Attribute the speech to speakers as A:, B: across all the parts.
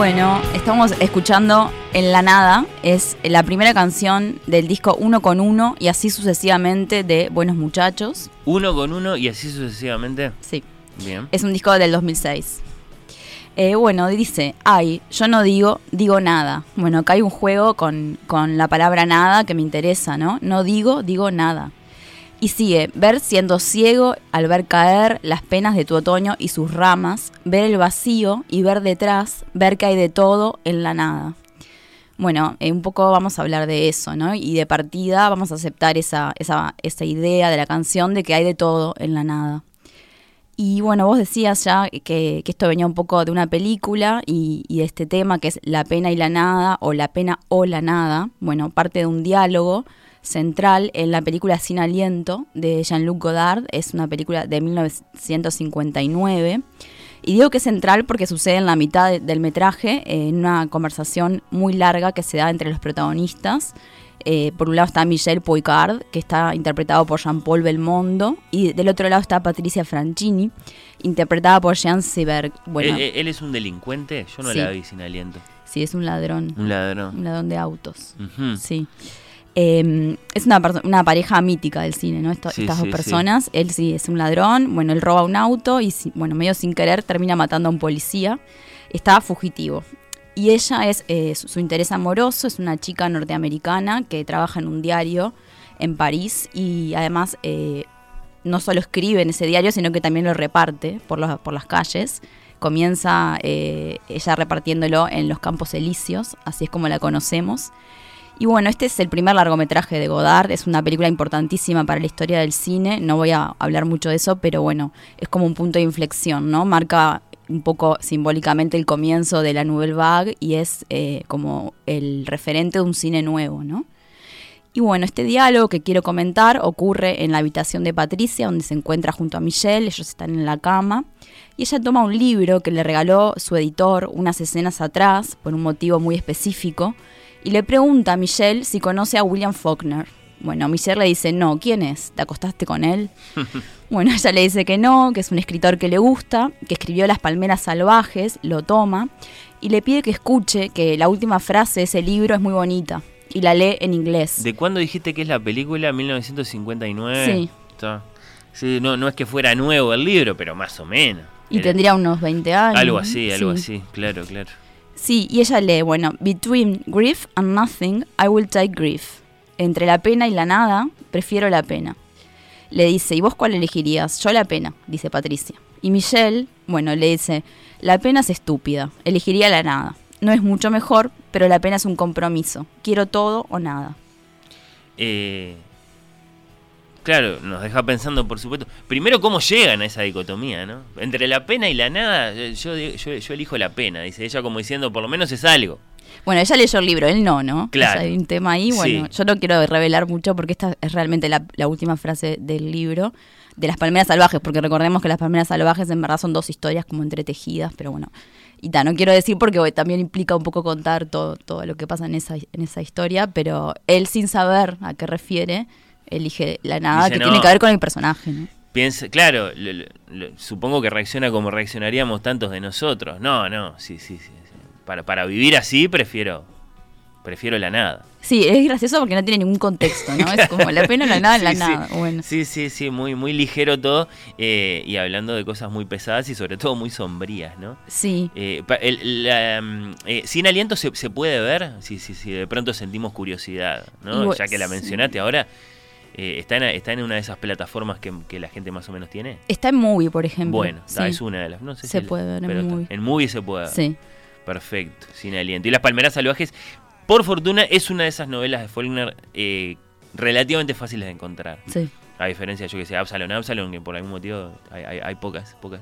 A: Bueno, estamos escuchando En la Nada, es la primera canción del disco Uno con Uno y así sucesivamente de Buenos Muchachos.
B: Uno con uno y así sucesivamente.
A: Sí,
B: Bien.
A: es un disco del 2006. Eh, bueno, dice, ay, yo no digo, digo nada. Bueno, acá hay un juego con, con la palabra nada que me interesa, ¿no? No digo, digo nada. Y sigue, ver siendo ciego al ver caer las penas de tu otoño y sus ramas, ver el vacío y ver detrás, ver que hay de todo en la nada. Bueno, eh, un poco vamos a hablar de eso, ¿no? Y de partida vamos a aceptar esa, esa, esa idea de la canción de que hay de todo en la nada. Y bueno, vos decías ya que, que esto venía un poco de una película y, y de este tema que es la pena y la nada, o la pena o la nada. Bueno, parte de un diálogo central en la película Sin Aliento de Jean-Luc Godard. Es una película de 1959. Y digo que es central porque sucede en la mitad de- del metraje, eh, en una conversación muy larga que se da entre los protagonistas. Eh, por un lado está Michel Poicard, que está interpretado por Jean-Paul Belmondo, y del otro lado está Patricia Franchini, interpretada por Jean Seberg. Bueno,
B: ¿Él, él es un delincuente? Yo no
A: Sí.
B: la vi sin aliento.
A: sí, es un ladrón,
B: Un ladrón.
A: un ladrón de autos.
B: Ujú.
A: Sí. Eh, es una, una pareja mítica del cine, ¿no? Esto-
B: Sí,
A: estas
B: sí,
A: dos personas. Él sí es un ladrón, bueno, él roba un auto y, bueno, medio sin querer termina matando a un policía. Está fugitivo. Y ella es, eh, su, su interés amoroso, es una chica norteamericana que trabaja en un diario en París y además eh, no solo escribe en ese diario, sino que también lo reparte por, los, por las calles. Comienza eh, ella repartiéndolo en los Campos Elíseos, así es como la conocemos. Y bueno, este es el primer largometraje de Godard, es una película importantísima para la historia del cine, no voy a hablar mucho de eso, pero bueno, es como un punto de inflexión, ¿no? Marca un poco simbólicamente el comienzo de la Nouvelle Vague y es eh, como el referente de un cine nuevo, ¿no? Y bueno, este diálogo que quiero comentar ocurre en la habitación de Patricia, donde se encuentra junto a Michelle, ellos están en la cama, y ella toma un libro que le regaló su editor unas escenas atrás, por un motivo muy específico, y le pregunta a Michelle si conoce a William Faulkner. Bueno, Michelle le dice, no, ¿quién es? ¿Te acostaste con él? Bueno, ella le dice que no, que es un escritor que le gusta, que escribió Las Palmeras Salvajes, lo toma, y le pide que escuche que la última frase de ese libro es muy bonita, y la lee en inglés.
B: ¿De cuándo dijiste que es la película? 1959.
A: Sí.
B: Está. Sí, no, no es que fuera nuevo el libro, pero más o menos.
A: Y
B: Era
A: tendría unos 20 años.
B: Algo así, algo
A: Sí.
B: así, claro, claro.
A: Sí, y ella lee, bueno, Between grief and nothing, I will take grief. Entre la pena y la nada, prefiero la pena. Le dice, ¿y vos cuál elegirías? Yo la pena, dice Patricia. Y Michelle, bueno, le dice, la pena es estúpida, elegiría la nada. No es mucho mejor, pero la pena es un compromiso. Quiero todo o nada.
B: Eh, claro, nos deja pensando, por supuesto. Primero, cómo llegan a esa dicotomía, ¿no? Entre la pena y la nada, eh, yo, digo- yo, yo elijo la pena, dice ella, como diciendo, por lo menos es algo.
A: Bueno, ella leyó el libro, él no, ¿no?
B: Claro.
A: O sea, hay un tema ahí, bueno,
B: Sí.
A: yo no quiero revelar mucho porque esta es realmente la, la última frase del libro de las palmeras salvajes, porque recordemos que las palmeras salvajes en verdad son dos historias como entretejidas, pero bueno, y ta, no quiero decir porque bueno, también implica un poco contar todo, todo lo que pasa en esa, en esa historia, pero él sin saber a qué refiere, elige la nada
B: Dice,
A: que
B: no.
A: tiene que ver con el personaje, ¿no?
B: Piensa, claro, lo- lo- lo- supongo que reacciona como reaccionaríamos tantos de nosotros. No, no, sí, sí, sí. sí. Para, para vivir así prefiero prefiero la nada.
A: Sí, es gracioso porque no tiene ningún contexto, ¿no? Es como la pena, la nada, la
B: Sí, sí.
A: nada. Bueno.
B: Sí, sí, sí, muy, muy ligero todo eh, y hablando de cosas muy pesadas y sobre todo muy sombrías, ¿no?
A: Sí.
B: Eh, el- la, eh, sin aliento se, se puede ver si, si, si de pronto sentimos curiosidad, ¿no? Ya que la
A: sí.
B: mencionaste ahora, eh, está, en, está en una de esas plataformas que, que la gente más o menos tiene.
A: Está en Movie, por ejemplo.
B: Bueno,
A: Sí.
B: es una de las. No sé
A: Se
B: si-
A: puede ver en
B: está-
A: Movie.
B: En movie se puede ver.
A: Sí.
B: Perfecto, sin aliento. Y Las Palmeras Salvajes, por fortuna, es una de esas novelas de Faulkner eh, relativamente fáciles de encontrar.
A: Sí.
B: A diferencia, yo que sé, Absalom, Absalom, que por algún motivo hay, hay- hay pocas, pocas.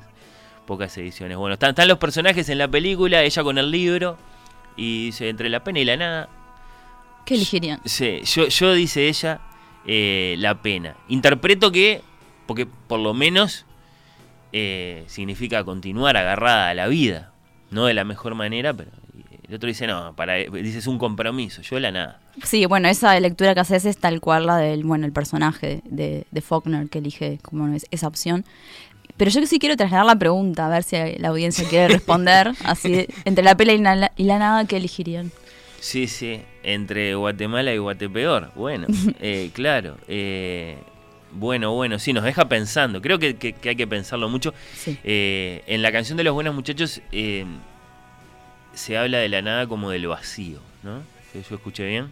B: pocas ediciones. Bueno, están, están los personajes en la película, ella con el libro, y dice, entre la pena y la nada.
A: ¿Qué elegirían?
B: Sí, yo, yo dice ella, eh, la pena. Interpreto que, porque por lo menos eh, significa continuar agarrada a la vida. No de la mejor manera, pero el otro dice, no, para, dice, es un compromiso, yo la nada.
A: Sí, bueno, esa lectura que haces es tal cual la del, bueno, el personaje de, de Faulkner que elige como es, esa opción. Pero yo sí quiero trasladar la pregunta, a ver si la audiencia quiere responder. así, entre la pela y la, y la nada, ¿qué elegirían?
B: Sí, sí, entre Guatemala y Guatepeor. Bueno, eh, claro. Eh, bueno, bueno, sí, nos deja pensando. Creo que, que, hay que pensarlo mucho.
A: Sí.
B: Eh, en la canción de los buenos muchachos eh, se habla de la nada como del vacío, ¿no? ¿Yo escuché bien?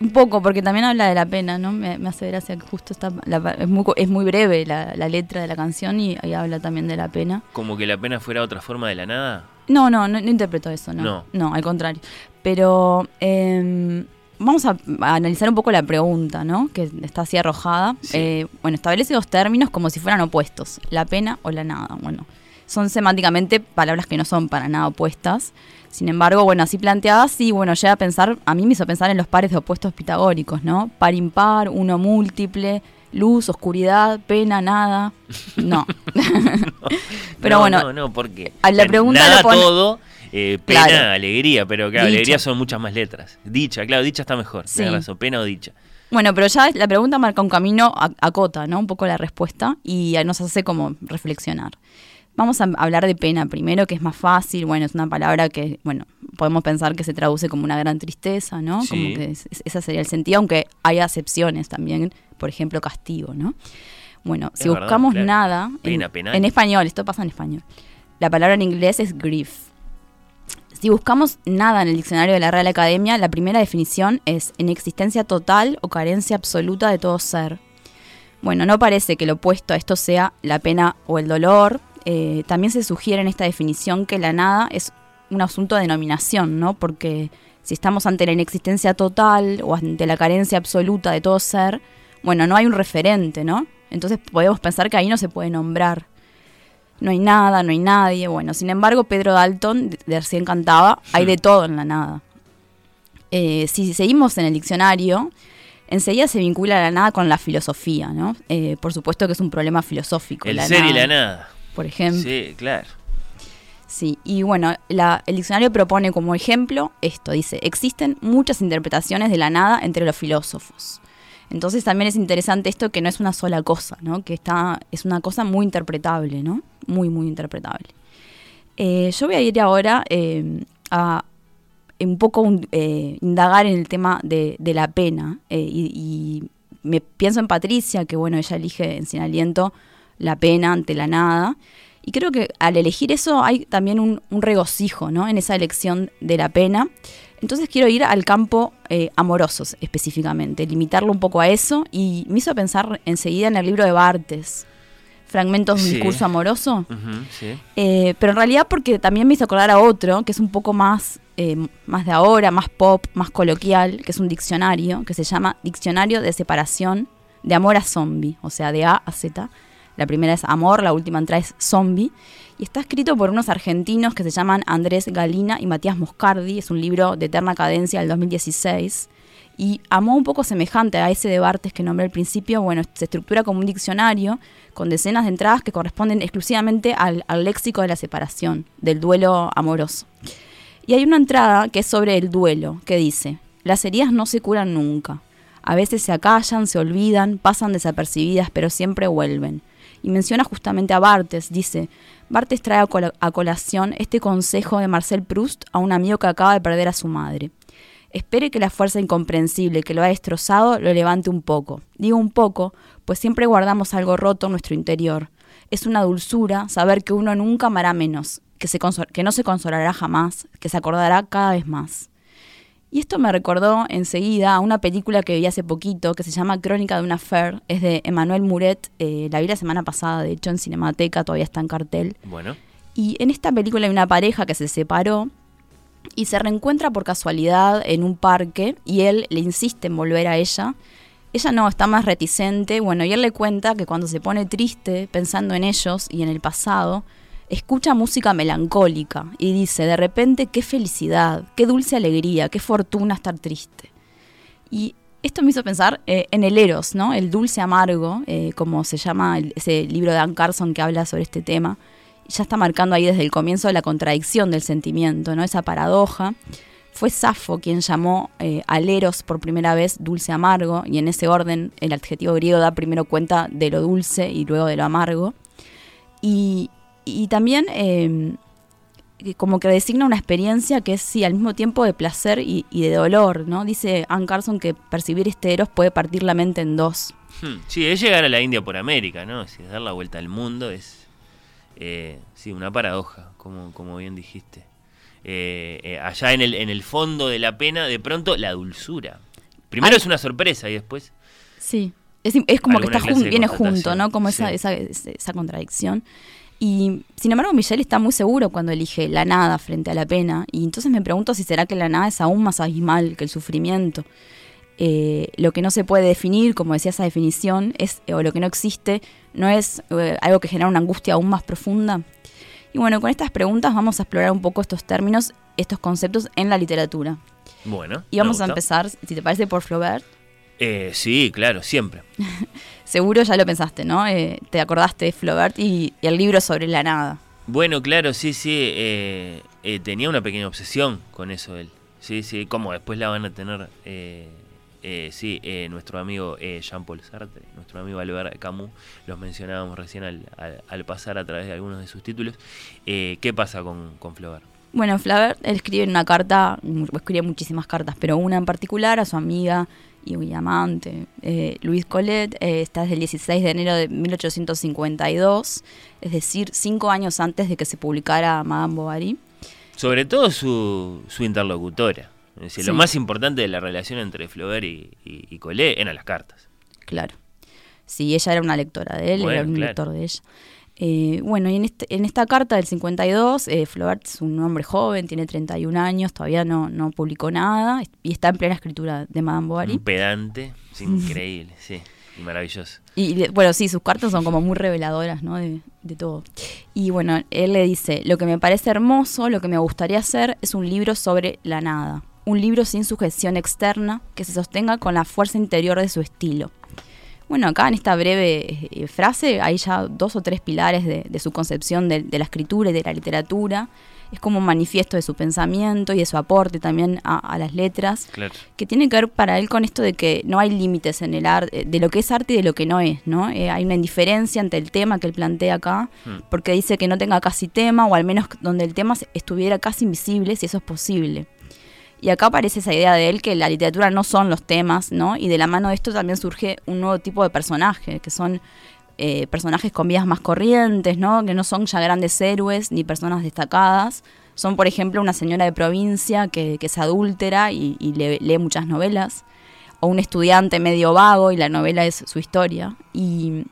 A: Un poco, porque también habla de la pena, ¿no? Me, me hace gracia que justo está. La, es, muy, es muy breve la, la, letra de la canción y, y, habla también de la pena.
B: ¿Como que la pena fuera otra forma de la nada?
A: No, no, no, no interpreto eso, no.
B: No,
A: no al contrario. Pero. Eh, vamos a, a, analizar un poco la pregunta, ¿no? Que está así arrojada.
B: Sí.
A: Eh, bueno, establece dos términos como si fueran opuestos, la pena o la nada. Bueno, son semánticamente palabras que no son para nada opuestas. Sin embargo, bueno, así planteadas, sí, bueno, llega a pensar, a mí me hizo pensar en los pares de opuestos pitagóricos, ¿no? Par impar, uno múltiple, luz, oscuridad, pena, nada. No. pero
B: no,
A: bueno,
B: no, no, porque
A: la pregunta
B: nada
A: lo pone-
B: todo, eh, pena,
A: Claro.
B: alegría, pero claro,
A: Dicha.
B: alegría son muchas más letras. Dicha, claro, dicha está mejor.
A: Sí.
B: Tienes razón, pena o dicha.
A: Bueno, pero ya la pregunta marca un camino, a- acota, ¿no? Un poco la respuesta y nos hace como reflexionar. Vamos a hablar de pena primero, que es más fácil. Bueno, es una palabra que, bueno, podemos pensar que se traduce como una gran tristeza, ¿no?
B: Sí.
A: Como que es- es- ese sería el sentido, aunque hay acepciones también, por ejemplo, castigo, ¿no? Bueno, si
B: verdad,
A: buscamos
B: claro.
A: nada
B: Pena,
A: en español, esto pasa en español. La palabra en inglés es grief. Si buscamos nada en el diccionario de la Real Academia, la primera definición es inexistencia total o carencia absoluta de todo ser. Bueno, no parece que lo opuesto a esto sea la pena o el dolor. Eh, también se sugiere en esta definición que la nada es un asunto de denominación, ¿no? Porque si estamos ante la inexistencia total o ante la carencia absoluta de todo ser, bueno, no hay un referente, ¿no? Entonces podemos pensar que ahí no se puede nombrar no hay nada, no hay nadie. Bueno, sin embargo, Pedro Dalton de, de recién cantaba, hay de todo en la nada. Eh, si seguimos en el diccionario, enseguida se vincula la nada con la filosofía, ¿no? Eh, por supuesto que es un problema filosófico.
B: El
A: la
B: ser y
A: nada,
B: la nada.
A: Por ejemplo.
B: Sí, claro.
A: Sí, y bueno, la- el diccionario propone como ejemplo esto, dice, existen muchas interpretaciones de la nada entre los filósofos. Entonces también es interesante esto que no es una sola cosa, ¿no? Que está, es una cosa muy interpretable, ¿no? Muy, muy interpretable. Eh, yo voy a ir ahora eh, a un poco eh, indagar en el tema de, la pena y, y me pienso en Patricia, que bueno, ella elige en Sin Aliento la pena ante la nada. Y creo que al elegir eso hay también un, un regocijo ¿no? en esa elección de la pena. Entonces quiero ir al campo eh, amorosos específicamente, limitarlo un poco a eso y me hizo pensar enseguida en el libro de Bartes, Fragmentos de un
B: Sí.
A: discurso amoroso.
B: Ujú, sí.
A: Eh, pero en realidad porque también me hizo acordar a otro, que es un poco más, eh, más de ahora, más pop, más coloquial, que es un diccionario, que se llama Diccionario de Separación de Amor a Zombie, o sea, de A a Z. La primera es amor, la última entrada es zombie. Y está escrito por unos argentinos que se llaman Andrés Galina y Matías Moscardi. Es un libro de eterna cadencia del 2016. Y amó un poco semejante a ese de Bartes que nombré al principio. Bueno, se estructura como un diccionario con decenas de entradas que corresponden exclusivamente al, al léxico de la separación, del duelo amoroso. Y hay una entrada que es sobre el duelo, que dice, las heridas no se curan nunca. A veces se acallan, se olvidan, pasan desapercibidas, pero siempre vuelven. Y menciona justamente a Bartes, dice, Bartes trae a, col- a colación este consejo de Marcel Proust a un amigo que acaba de perder a su madre. Espere que la fuerza incomprensible que lo ha destrozado lo levante un poco. Digo un poco, pues siempre guardamos algo roto en nuestro interior. Es una dulzura saber que uno nunca amará menos, que, se que no se consolará jamás, que se acordará cada vez más. Y esto me recordó enseguida a una película que vi hace poquito que se llama Crónica de una Affair. Es de Emmanuel Muret. eh, la vi la semana pasada, de hecho, en Cinemateca, todavía está en cartel.
B: Bueno.
A: Y en esta película hay una pareja que se separó y se reencuentra por casualidad en un parque y él le insiste en volver a ella. Ella no, está más reticente. Bueno, y él le cuenta que cuando se pone triste pensando en ellos y en el pasado, escucha música melancólica y dice, de repente, qué felicidad, qué dulce alegría, qué fortuna estar triste. Y esto me hizo pensar eh, en el Eros, ¿no? El dulce amargo, eh, como se llama ese libro de Dan Carson que habla sobre este tema. Ya está marcando ahí desde el comienzo la contradicción del sentimiento, ¿no? Esa paradoja. Fue Safo quien llamó eh, al Eros por primera vez dulce amargo, y en ese orden el adjetivo griego da primero cuenta de lo dulce y luego de lo amargo. Y, y también em, como que designa una experiencia que es sí, al mismo tiempo de placer y, de dolor, ¿no? Dice Ann Carson que percibir este eros puede partir la mente en dos.
B: Hmm, sí, es llegar a la India por América, ¿no? Es dar la vuelta al mundo, es eh, sí, una paradoja, como, como bien dijiste. Eh, eh, allá en el, en el fondo de la pena, de pronto la dulzura. Primero es una sorpresa y después...
A: Sí, es, es como que está viene junto, ¿no? Como esa, esa, esa contradicción. Y sin embargo, Michelle está muy seguro cuando elige la nada frente a la pena. Y entonces me pregunto si será que la nada es aún más abismal que el sufrimiento. Eh, lo que no se puede definir, como decía esa definición, es, o lo que no existe, no es eh, algo que genera una angustia aún más profunda. Y bueno, con estas preguntas vamos a explorar un poco estos términos, estos conceptos en la literatura.
B: Bueno.
A: Y vamos a empezar, si te parece, por Flaubert.
B: Eh, sí, claro, siempre.
A: Seguro ya lo pensaste, ¿no? Eh, te acordaste de Flaubert y, el libro sobre la nada.
B: Bueno, claro, sí, sí. Eh, tenía una pequeña obsesión con eso él. Sí, sí, como después la van a tener, sí, nuestro amigo Jean-Paul Sartre, nuestro amigo Albert Camus, los mencionábamos recién al, pasar a través de algunos de sus títulos. ¿Qué pasa con, con Flaubert?
A: Bueno, Flaubert, escribe una carta, escribe muchísimas cartas, pero una en particular a su amiga y un amante. Eh, Luis Collet eh, está desde el 16 de enero de 1852, es decir, cinco años antes de que se publicara Madame Bovary.
B: Sobre todo su, su interlocutora. Es decir, lo más importante de la relación entre Flaubert y, y, Collet eran las cartas.
A: Claro. Sí, ella era una lectora de él, era un lector de ella. Eh, bueno, y en, este, en, esta carta del 52, eh, Flaubert es un hombre joven, tiene 31 años, todavía no, no publicó nada y está en plena escritura de Madame Bovary.
B: Un pedante, es increíble, sí, y maravilloso.
A: Y bueno, sí, sus cartas son como muy reveladoras, ¿no? De, de, todo. Y bueno, él le dice, lo que me parece hermoso, lo que me gustaría hacer es un libro sobre la nada. Un libro sin sujeción externa que se sostenga con la fuerza interior de su estilo bueno, acá en esta breve eh, frase hay ya dos o tres pilares de, su concepción de, la escritura y de la literatura. Es como un manifiesto de su pensamiento y de su aporte también a, las letras, que tiene que ver para él con esto de que no hay límites en el arte, de lo que es arte y de lo que no es, ¿no? Eh, hay una indiferencia ante el tema que él plantea acá, hmm. porque dice que no tenga casi tema, o al menos donde el tema estuviera casi invisible, si eso es posible. Y acá aparece esa idea de él que la literatura no son los temas, ¿no? Y de la mano de esto también surge un nuevo tipo de personaje, que son eh, personajes con vidas más corrientes, ¿no? Que no son ya grandes héroes ni personas destacadas. Son, por ejemplo, una señora de provincia que, que es adúltera y, lee, muchas novelas. O un estudiante medio vago y la novela es su historia. Y...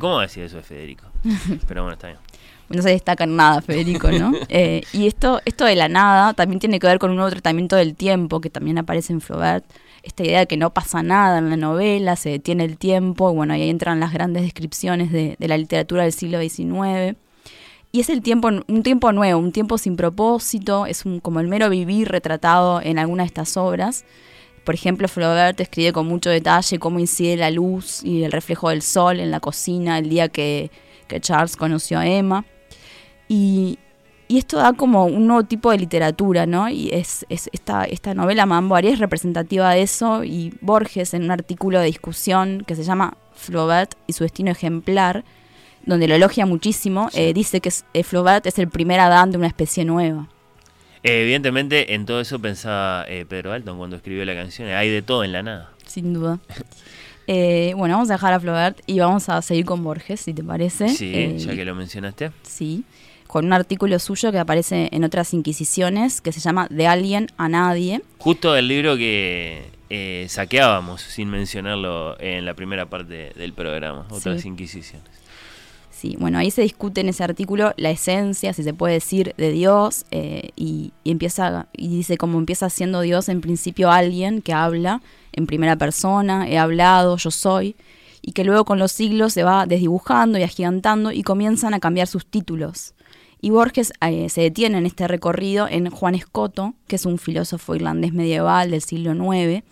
B: ¿Cómo decir eso de Federico? Pero bueno, está bien
A: no se destaca en nada, Federico, ¿no? Eh, y esto, esto de la nada también tiene que ver con un nuevo tratamiento del tiempo que también aparece en Flaubert. Esta idea de que no pasa nada en la novela, se detiene el tiempo, y bueno, ahí entran las grandes descripciones de, la literatura del siglo XIX. Y es el tiempo, un tiempo nuevo, un tiempo sin propósito, es un, como el mero vivir retratado en alguna de estas obras. Por ejemplo, Flaubert escribe con mucho detalle cómo incide la luz y el reflejo del sol en la cocina el día que, que Charles conoció a Emma. Y, esto da como un nuevo tipo de literatura, ¿no? Y es, esta, esta novela Mambo es representativa de eso y Borges en un artículo de discusión que se llama Flaubert y su destino ejemplar, donde lo elogia muchísimo, eh, dice que es, eh, Flaubert es el primer Adán de una especie nueva.
B: evidentemente en todo eso pensaba eh, Pedro Alton cuando escribió la canción, hay de todo en la nada.
A: Sin duda. bueno, vamos a dejar a Flaubert y vamos a seguir con Borges, si te parece.
B: Sí, ya que lo mencionaste.
A: Sí con un artículo suyo que aparece en otras Inquisiciones, que se llama De alguien a nadie.
B: Justo el libro que eh, saqueábamos, sin mencionarlo en la primera parte del programa, otras Inquisiciones.
A: Bueno, ahí se discute en ese artículo la esencia, si se puede decir, de Dios, eh, y, empieza, y dice como empieza siendo Dios en principio alguien que habla en primera persona, he hablado, yo soy, y que luego con los siglos se va desdibujando y agigantando y comienzan a cambiar sus títulos Y Borges eh, se detiene en este recorrido en Juan Escoto, que es un filósofo irlandés medieval del siglo IX,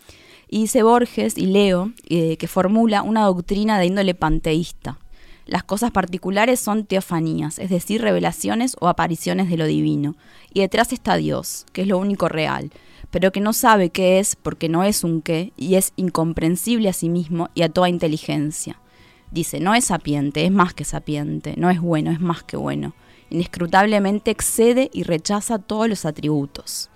A: y dice Borges, y leo, eh, que formula una doctrina de índole panteísta. Las cosas particulares son teofanías, es decir, revelaciones o apariciones de lo divino. Y detrás está Dios, que es lo único real, pero que no sabe qué es porque no es un qué y es incomprensible a sí mismo y a toda inteligencia. Dice, no es sapiente, es más que sapiente, no es bueno, es más que bueno. Inescrutablemente excede y rechaza todos los atributos.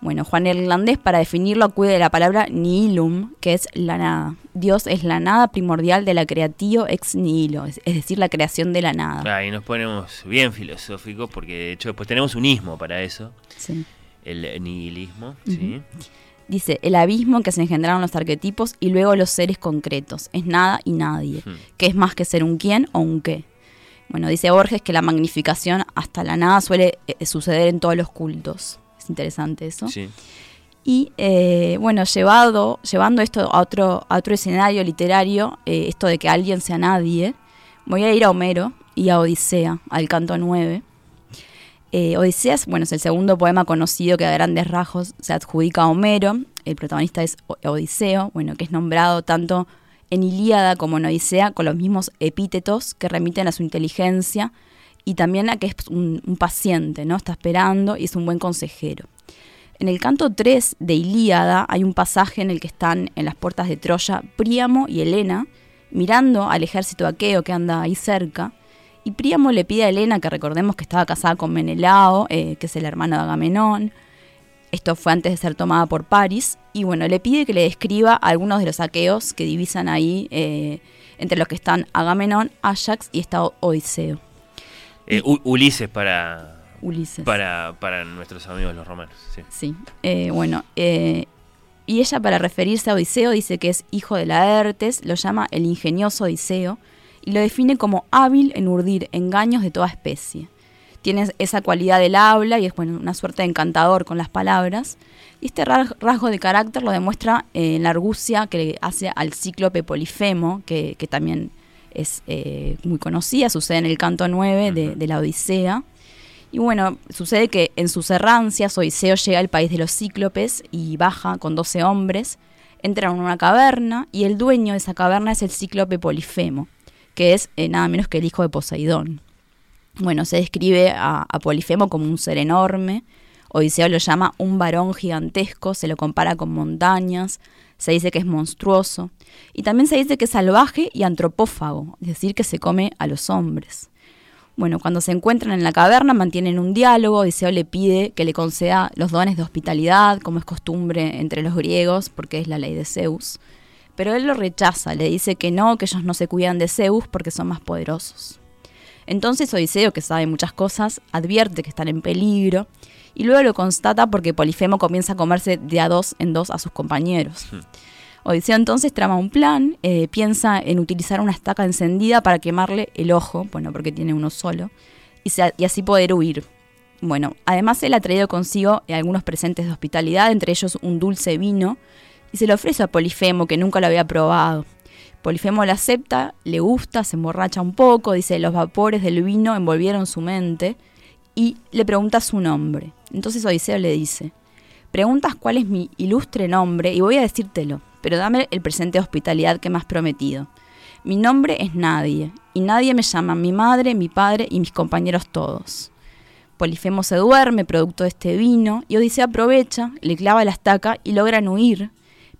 A: Bueno, Juan Irlandés para definirlo acude de la palabra nihilum, que es la nada. Dios es la nada primordial de la creatio ex nihilo, es, decir, la creación de la nada.
B: Ahí nos ponemos bien filosóficos porque de hecho después tenemos un ismo para eso.
A: Sí.
B: El nihilismo, ¿sí?
A: Dice, el abismo en que se engendraron los arquetipos y luego los seres concretos. Es nada y nadie,
B: Hmm.
A: que es más que ser un quién o un qué. Bueno, dice Borges que la magnificación hasta la nada suele eh, suceder en todos los cultos. Es interesante eso.
B: Sí.
A: Y eh, bueno, llevado, llevando esto a otro, a otro escenario literario, eh, esto de que alguien sea nadie, voy a ir a Homero y a Odisea, al canto 9. Eh, Odisea es, bueno, es el segundo poema conocido que a grandes rasgos se adjudica a Homero. El protagonista es Odiseo, bueno, que es nombrado tanto en Ilíada como en Odisea con los mismos epítetos que remiten a su inteligencia y también a que es un, paciente, ¿no? Está esperando y es un buen consejero. En el canto 3 de Ilíada hay un pasaje en el que están en las puertas de Troya Príamo y Helena mirando al ejército aqueo que anda ahí cerca. Y Príamo le pide a Helena que recordemos que estaba casada con Menelao, eh, que es el hermano de Agamenón. Esto fue antes de ser tomada por Paris. Y bueno, le pide que le describa algunos de los aqueos que divisan ahí, eh, entre los que están Agamenón, Ajax y está Odiseo,
B: Eh, Ulises para,
A: Ulises.
B: para, para nuestros amigos los romanos. Sí.
A: Sí, eh, bueno, eh, y ella para referirse a Odiseo dice que es hijo de Laertes, lo llama el ingenioso Odiseo y lo define como hábil en urdir engaños de toda especie. Tiene esa cualidad del habla y es bueno, una suerte de encantador con las palabras. Y este ra- rasgo de carácter lo demuestra eh, en la argucia que le hace al cíclope Polifemo, que, que también es eh, muy conocida, sucede en el canto 9 de, la Odisea. Y bueno, sucede que en sus errancias Odiseo llega al país de los cíclopes y baja con 12 hombres, entran en una caverna y el dueño de esa caverna es el cíclope Polifemo, que es eh, nada menos que el hijo de Poseidón. Bueno, se describe a, a Polifemo como un ser enorme, Odiseo lo llama un varón gigantesco, se lo compara con montañas, se dice que es monstruoso y también se dice que es salvaje y antropófago, es decir, que se come a los hombres. Bueno, cuando se encuentran en la caverna mantienen un diálogo, Odiseo le pide que le conceda los dones de hospitalidad, como es costumbre entre los griegos, porque es la ley de Zeus. Pero él lo rechaza, le dice que no, que ellos no se cuidan de Zeus porque son más poderosos. Entonces Odiseo, que sabe muchas cosas, advierte que están en peligro y luego lo constata porque Polifemo comienza a comerse de a dos en dos a sus compañeros. Odiseo entonces trama un plan, eh, piensa en utilizar una estaca encendida para quemarle el ojo, bueno, porque tiene uno solo, y, se- y así poder huir. Bueno, además él ha traído consigo eh, algunos presentes de hospitalidad, entre ellos un dulce vino, y se lo ofrece a Polifemo, que nunca lo había probado. Polifemo lo acepta, le gusta, se emborracha un poco, dice los vapores del vino envolvieron su mente, y le pregunta su nombre. Entonces Odiseo le dice, preguntas cuál es mi ilustre nombre y voy a decírtelo, pero dame el presente de hospitalidad que me has prometido. Mi nombre es nadie, y nadie me llama mi madre, mi padre y mis compañeros todos. Polifemo se duerme producto de este vino, y Odiseo aprovecha, le clava la estaca y logran huir,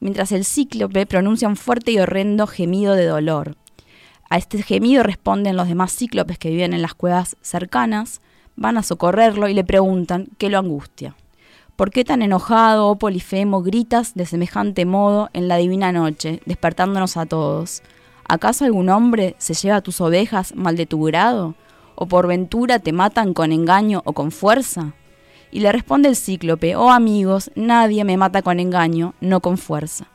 A: mientras el cíclope pronuncia un fuerte y horrendo gemido de dolor. A este gemido responden los demás cíclopes que viven en las cuevas cercanas, van a socorrerlo y le preguntan qué lo angustia. ¿Por qué tan enojado, oh Polifemo, gritas de semejante modo en la divina noche, despertándonos a todos? ¿Acaso algún hombre se lleva tus ovejas mal de tu grado? ¿O por ventura te matan con engaño o con fuerza? Y le responde el cíclope, oh amigos, nadie me mata con engaño, no con fuerza.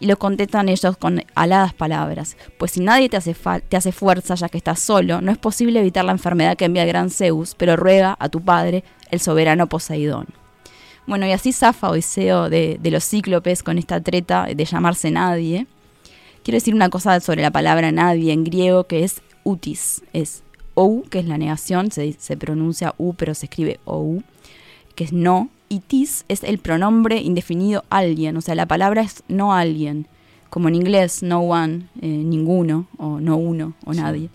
A: Y lo contestan ellos con aladas palabras, pues si nadie te hace, te hace fuerza ya que estás solo, no es posible evitar la enfermedad que envía el gran Zeus, pero ruega a tu padre, el soberano Poseidón. Bueno, y así zafa Odiseo de, de los cíclopes con esta treta de llamarse nadie. Quiero decir una cosa sobre la palabra nadie en griego que es utis, es ou, que es la negación, se, se pronuncia u, pero se escribe ou, que es no, y tis es el pronombre indefinido alguien, o sea, la palabra es no alguien, como en inglés, no one, eh, ninguno, o no uno, o
B: Sí.
A: nadie.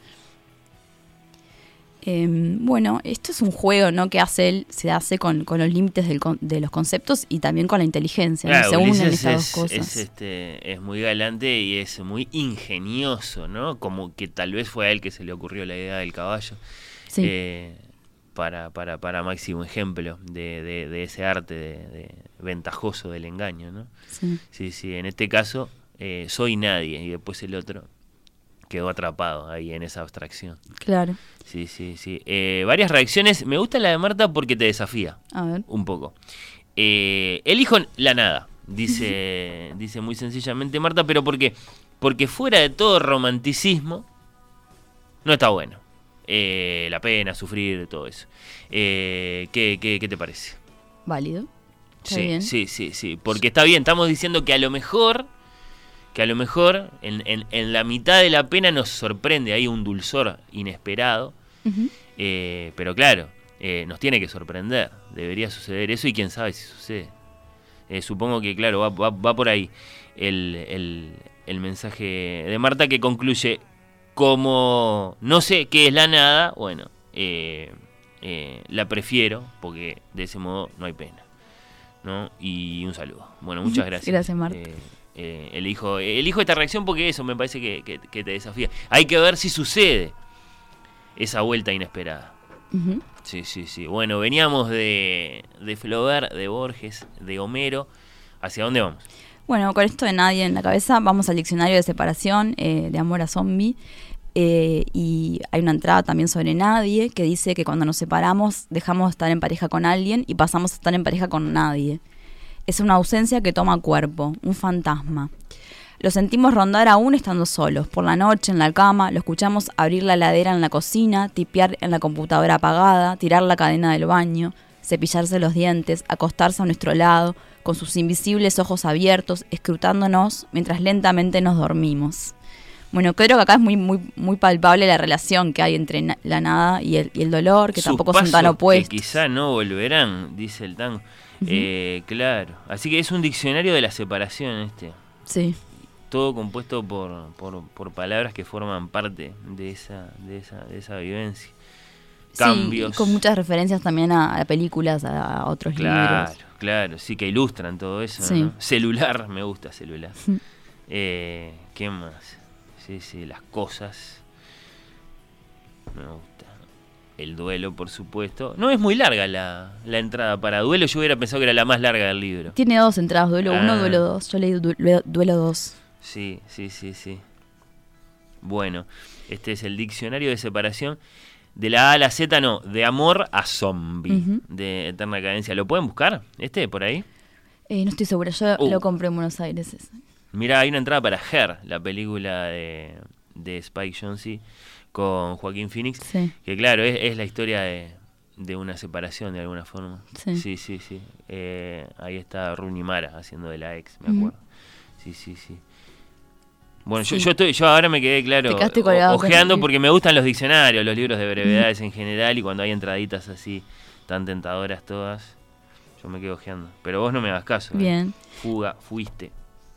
A: Em, bueno, esto es un juego ¿no? que hace él, se hace con, con los límites de los conceptos y también con la inteligencia. ¿no?
B: Claro,
A: se unen estas
B: es,
A: dos cosas.
B: es, este, es muy galante y es muy ingenioso, ¿no? Como que tal vez fue a él que se le ocurrió la idea del caballo.
A: Sí.
B: Eh, para, para, para máximo ejemplo de, de- de ese arte de, ventajoso del engaño, ¿no?
A: sí.
B: Sí, sí, en este caso eh, soy nadie y después el otro quedó atrapado ahí en esa abstracción.
A: Claro.
B: Sí, sí, sí. Eh, varias reacciones. Me gusta la de Marta porque te desafía
A: A ver.
B: un poco. Eh, elijo la nada, dice, dice muy sencillamente Marta, pero ¿por qué? Porque fuera de todo romanticismo, no está bueno. Eh, la pena, sufrir, todo eso. Eh, ¿qué, qué, qué te parece?
A: Válido. Está
B: Sí,
A: bien.
B: sí, sí, sí. Porque está bien, estamos diciendo que a lo mejor, que a lo mejor en, en- en la mitad de la pena nos sorprende ahí un dulzor inesperado. Eh, pero claro, eh, nos tiene que sorprender. Debería suceder eso y quién sabe si sucede. Supongo que, claro, va, va- va por ahí el, el- el mensaje de Marta que concluye como no sé qué es la nada, bueno, eh, eh, la prefiero porque de ese modo no hay pena. ¿no? Y un saludo. Bueno, muchas gracias.
A: Gracias, Marta.
B: Eh, eh, elijo, elijo esta reacción porque eso me parece que, que- que te desafía. Hay que ver si sucede esa vuelta inesperada. Sí, sí, sí. Bueno, veníamos de, de Flaubert, de Borges, de Homero. ¿Hacia dónde vamos?
A: Bueno, con esto de nadie en la cabeza, vamos al diccionario de separación eh, de amor a zombie. Eh, y hay una entrada también sobre nadie que dice que cuando nos separamos dejamos de estar en pareja con alguien y pasamos a estar en pareja con nadie. Es una ausencia que toma cuerpo, un fantasma. Lo sentimos rondar aún estando solos, por la noche, en la cama, lo escuchamos abrir la heladera en la cocina, tipear en la computadora apagada, tirar la cadena del baño, cepillarse los dientes, acostarse a nuestro lado, con sus invisibles ojos abiertos, escrutándonos mientras lentamente nos dormimos. Bueno, creo que acá es muy, muy, muy palpable la relación que hay entre la nada y el, y el dolor, que
B: Sus
A: tampoco son tan opuestos.
B: Que quizá no volverán, dice el tango. Eh, claro. Así que es un diccionario de la separación este.
A: Sí,
B: Todo compuesto por, por, por palabras que forman parte de esa, de esa, de esa vivencia.
A: Sí,
B: Cambios.
A: con muchas referencias también a, a películas, a, a otros
B: Claro,
A: libros.
B: claro, sí que ilustran todo eso.
A: Sí.
B: ¿no? Celular, me gusta celular. Eh, ¿Qué más? Sí, sí, las cosas. Me gusta. El duelo, por supuesto. No es muy larga la, la entrada para duelo. Yo hubiera pensado que era la más larga del libro.
A: Tiene dos entradas, duelo 1,
B: Ah.
A: duelo 2. Yo leí du- duelo- duelo 2.
B: Sí, sí, sí, sí. Bueno, este es el diccionario de separación. De la A a la Z, no, de amor a zombie, de eterna cadencia. ¿Lo pueden buscar? ¿Este, por ahí?
A: Eh, no estoy segura, yo
B: Uh.
A: lo compré en Buenos Aires. ese.
B: Mira, hay una entrada para Her, la película de, de Spike Jonze con Joaquín Phoenix.
A: Sí.
B: Que claro, es, es la historia de, de una separación de alguna forma.
A: Sí.
B: sí, sí. sí. Eh, ahí está Rooney Mara haciendo de la ex, me acuerdo. Sí, sí, sí. Bueno, yo,
A: Sí.
B: yo estoy, yo ahora me quedé claro ojeando porque me gustan los diccionarios, los libros de brevedades en general y cuando hay entraditas así tan tentadoras todas, yo me quedo ojeando. Pero vos no me hagas caso. ¿eh?
A: Bien.
B: Fuga, fuiste.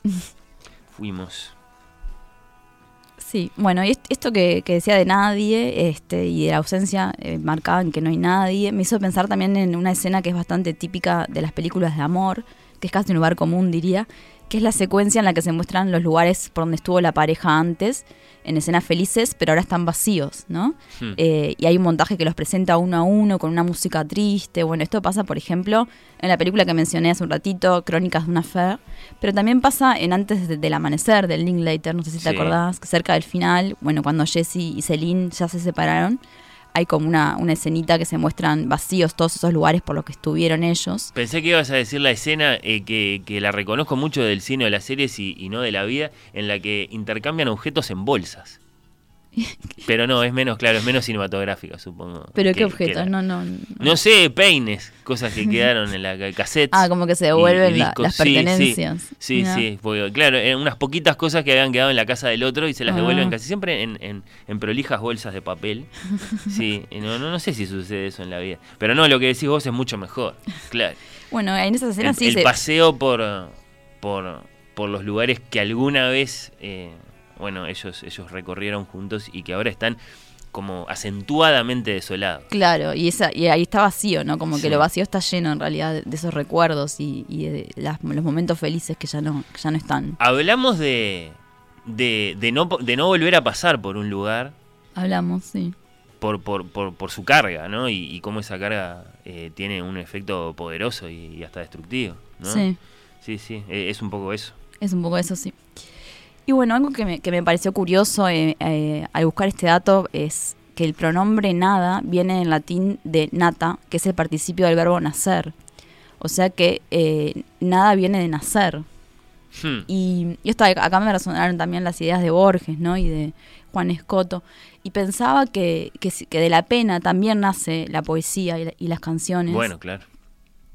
A: Sí, bueno, y est- esto que, que decía de nadie este, y de la ausencia eh, en que no hay nadie, me hizo pensar también en una escena que es bastante típica de las películas de amor, que es casi un lugar común, diría, que es la secuencia en la que se muestran los lugares por donde estuvo la pareja antes, en escenas felices, pero ahora están vacíos, ¿no?
B: Hmm.
A: Eh, y hay un montaje que los presenta uno a uno con una música triste. Bueno, esto pasa, por ejemplo, en la película que mencioné hace un ratito, Crónicas de una Fe, pero también pasa en Antes de- del Amanecer, del Linklater, no sé si te acordás, que cerca del final, bueno, cuando Jesse y Celine ya se separaron, hay como una, escenita que se muestran vacíos todos esos lugares por los que estuvieron ellos.
B: Pensé que ibas a decir la escena eh, que, la reconozco mucho del cine de las series y no de la vida, en la que intercambian objetos en bolsas. Pero no, es menos, claro, es menos cinematográfica, supongo.
A: ¿Pero qué objetos? No, no. no.
B: No sé, peines, cosas que quedaron en la ca- cassette.
A: Ah, como que se devuelven la- las
B: sí.
A: pertenencias.
B: Sí, sí, porque claro, eran unas poquitas cosas que habían quedado en la casa del otro y se las
A: Ah.
B: devuelven casi siempre en, en- en prolijas bolsas de papel. Sí, y no, no, no sé si sucede eso en la vida. Pero no, lo que decís vos es mucho mejor, claro.
A: Bueno, en esas
B: El,
A: escenas sí
B: el
A: se...
B: paseo por, por, por los lugares que alguna vez, eh, bueno, ellos, ellos recorrieron juntos y que ahora están como acentuadamente desolados.
A: Claro, y, esa, y ahí está vacío, ¿no? Como
B: Sí.
A: que lo vacío está lleno en realidad de, de esos recuerdos y, y de las- los momentos felices que ya no, que ya no están.
B: Hablamos de, de, de no, de no volver a pasar por un lugar
A: Hablamos, sí.
B: por, por, por, por su carga, ¿no? Y, y cómo esa carga eh, tiene un efecto poderoso y, y hasta destructivo, ¿no?
A: Sí,
B: sí, sí, eh, es un poco eso.
A: es un poco eso, sí. Y bueno, algo que me, que me pareció curioso eh, eh, al buscar este dato es que el pronombre nada viene en latín de nata, que es el participio del verbo nacer. O sea que eh, nada viene de nacer.
B: Hmm.
A: Y, y esto acá me resonaron también las ideas de Borges, ¿no? Y de Juan Escoto. Y pensaba que, que, que de la pena también nace la poesía y, la- y las canciones.
B: Bueno, claro.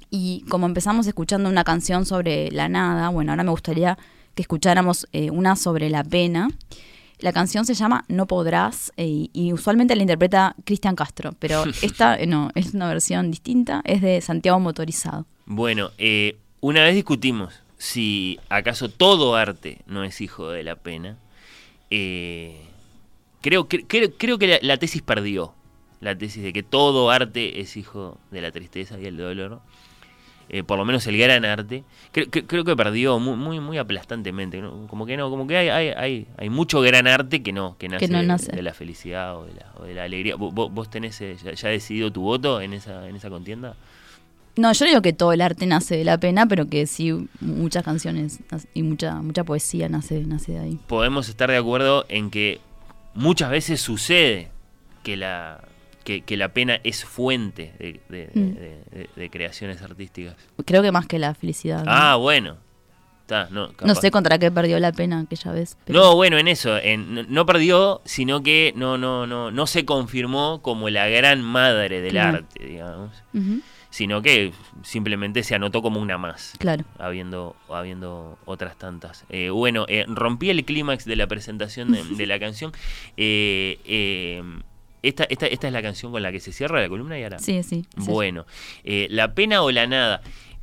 A: Y como empezamos escuchando una canción sobre la nada, bueno, ahora me gustaría que escucháramos eh, una sobre la pena. La canción se llama No Podrás eh, y, usualmente la interpreta Cristian Castro, pero esta eh, no, es una versión distinta, es de Santiago Motorizado.
B: Bueno, eh, una vez discutimos si acaso todo arte no es hijo de la pena. Eh, creo, que- creo, creo que la, la tesis perdió. La tesis de que todo arte es hijo de la tristeza y el dolor. Eh, por lo menos el gran arte. Creo, que- creo que perdió muy, muy, muy aplastantemente. ¿no? Como que no, como que hay, hay, hay, hay mucho gran arte que no, que nace,
A: no
B: de-
A: nace.
B: De, la felicidad o de la, o de la alegría. ¿Vos, tenés eh, ya, ya decidido tu voto en esa, en esa contienda?
A: No, yo digo que todo el arte nace de la pena, pero que sí muchas canciones y mucha mucha poesía nace nace de ahí.
B: podemos estar de acuerdo en que muchas veces sucede que la, que, que la pena es fuente de, de-
A: Mm.
B: de- creaciones artísticas.
A: Creo que más que la felicidad. ¿no?
B: Ah, bueno. Está, no,
A: sé contra qué perdió la pena aquella vez. pero-
B: No, bueno, en eso, en- no, perdió, sino que no, no, no, no se confirmó como la gran madre del
A: Claro.
B: arte, digamos, sino que simplemente se anotó como una más.
A: claro.
B: habiendo, habiendo otras tantas. Eh, bueno, eh, rompí el clímax de la presentación de, de la canción. Eh, eh, esta, esta, esta es la canción con la que se cierra la columna y ahora.
A: Sí, sí. sí.
B: Bueno, eh, la pena o la nada.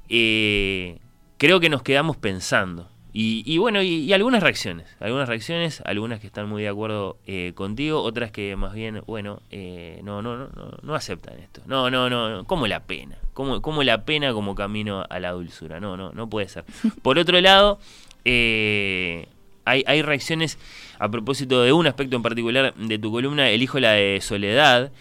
B: Eh, creo que nos quedamos pensando. Y, y bueno, y, y algunas reacciones, algunas reacciones, algunas que están muy de acuerdo eh, contigo, otras que más bien, bueno, eh, no, no, no, no, no aceptan esto. No, no, no, no, como la pena, como, como la pena como camino a la dulzura. No, no, no puede ser. Por otro lado, eh, hay, hay reacciones a propósito de un aspecto en particular de tu columna, elijo la de Soledad,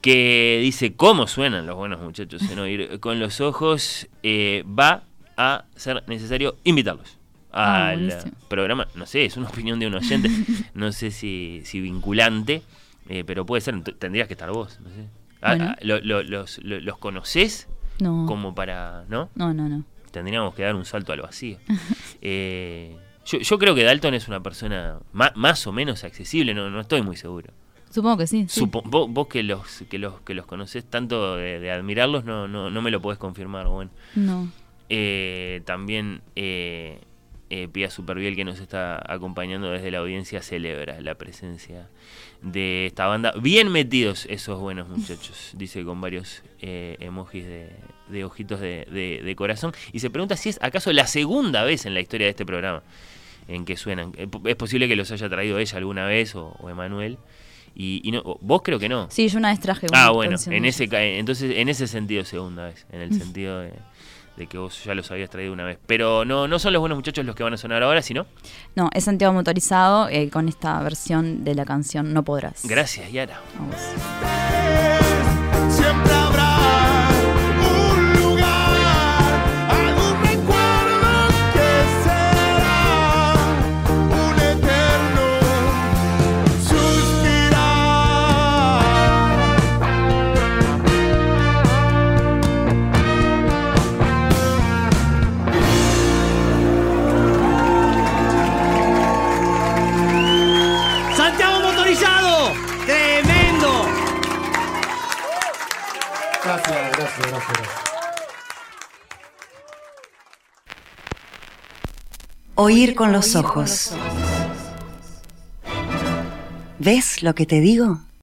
B: que dice cómo suenan los buenos muchachos en oír con los ojos, eh, va a ser necesario invitarlos
A: Ah,
B: al programa. No sé, es una opinión de un oyente, no sé si, si vinculante, eh, pero puede ser, tendrías que estar vos, no sé. Ah,
A: Bueno.
B: ah, lo- lo- los, lo- ¿Los conocés
A: No.
B: como para, no?
A: No, no, no.
B: Tendríamos que dar un salto al vacío. Eh, yo, yo creo que Dalton es una persona ma- más o menos accesible, no, no estoy muy seguro.
A: Supongo que sí. sí.
B: Supo- vos, vos que los que los que los conocés tanto de, de admirarlos no, no, no me lo podés confirmar bueno
A: No.
B: Eh, también eh, eh, Pia Superviel que nos está acompañando desde la audiencia celebra la presencia de esta banda. Bien metidos esos buenos muchachos dice con varios eh, emojis de, de ojitos de, de- de corazón. Y se pregunta si es acaso la segunda vez en la historia de este programa en que suenan. Eh, es posible que los haya traído ella alguna vez o, o Emanuel. Y, y no, vos creo que no.
A: Sí, yo una vez traje
B: Ah,
A: una
B: bueno,
A: canción
B: en ese entonces en ese sentido segunda vez, en el sentido de, de que vos ya los habías traído una vez. Pero no, no son los buenos muchachos los que van a sonar ahora, sino.
A: No, es Santiago Motorizado eh, con esta versión de la canción No Podrás.
B: Gracias, Yara.
A: A
C: Oír con los ojos. ¿Ves lo que te digo?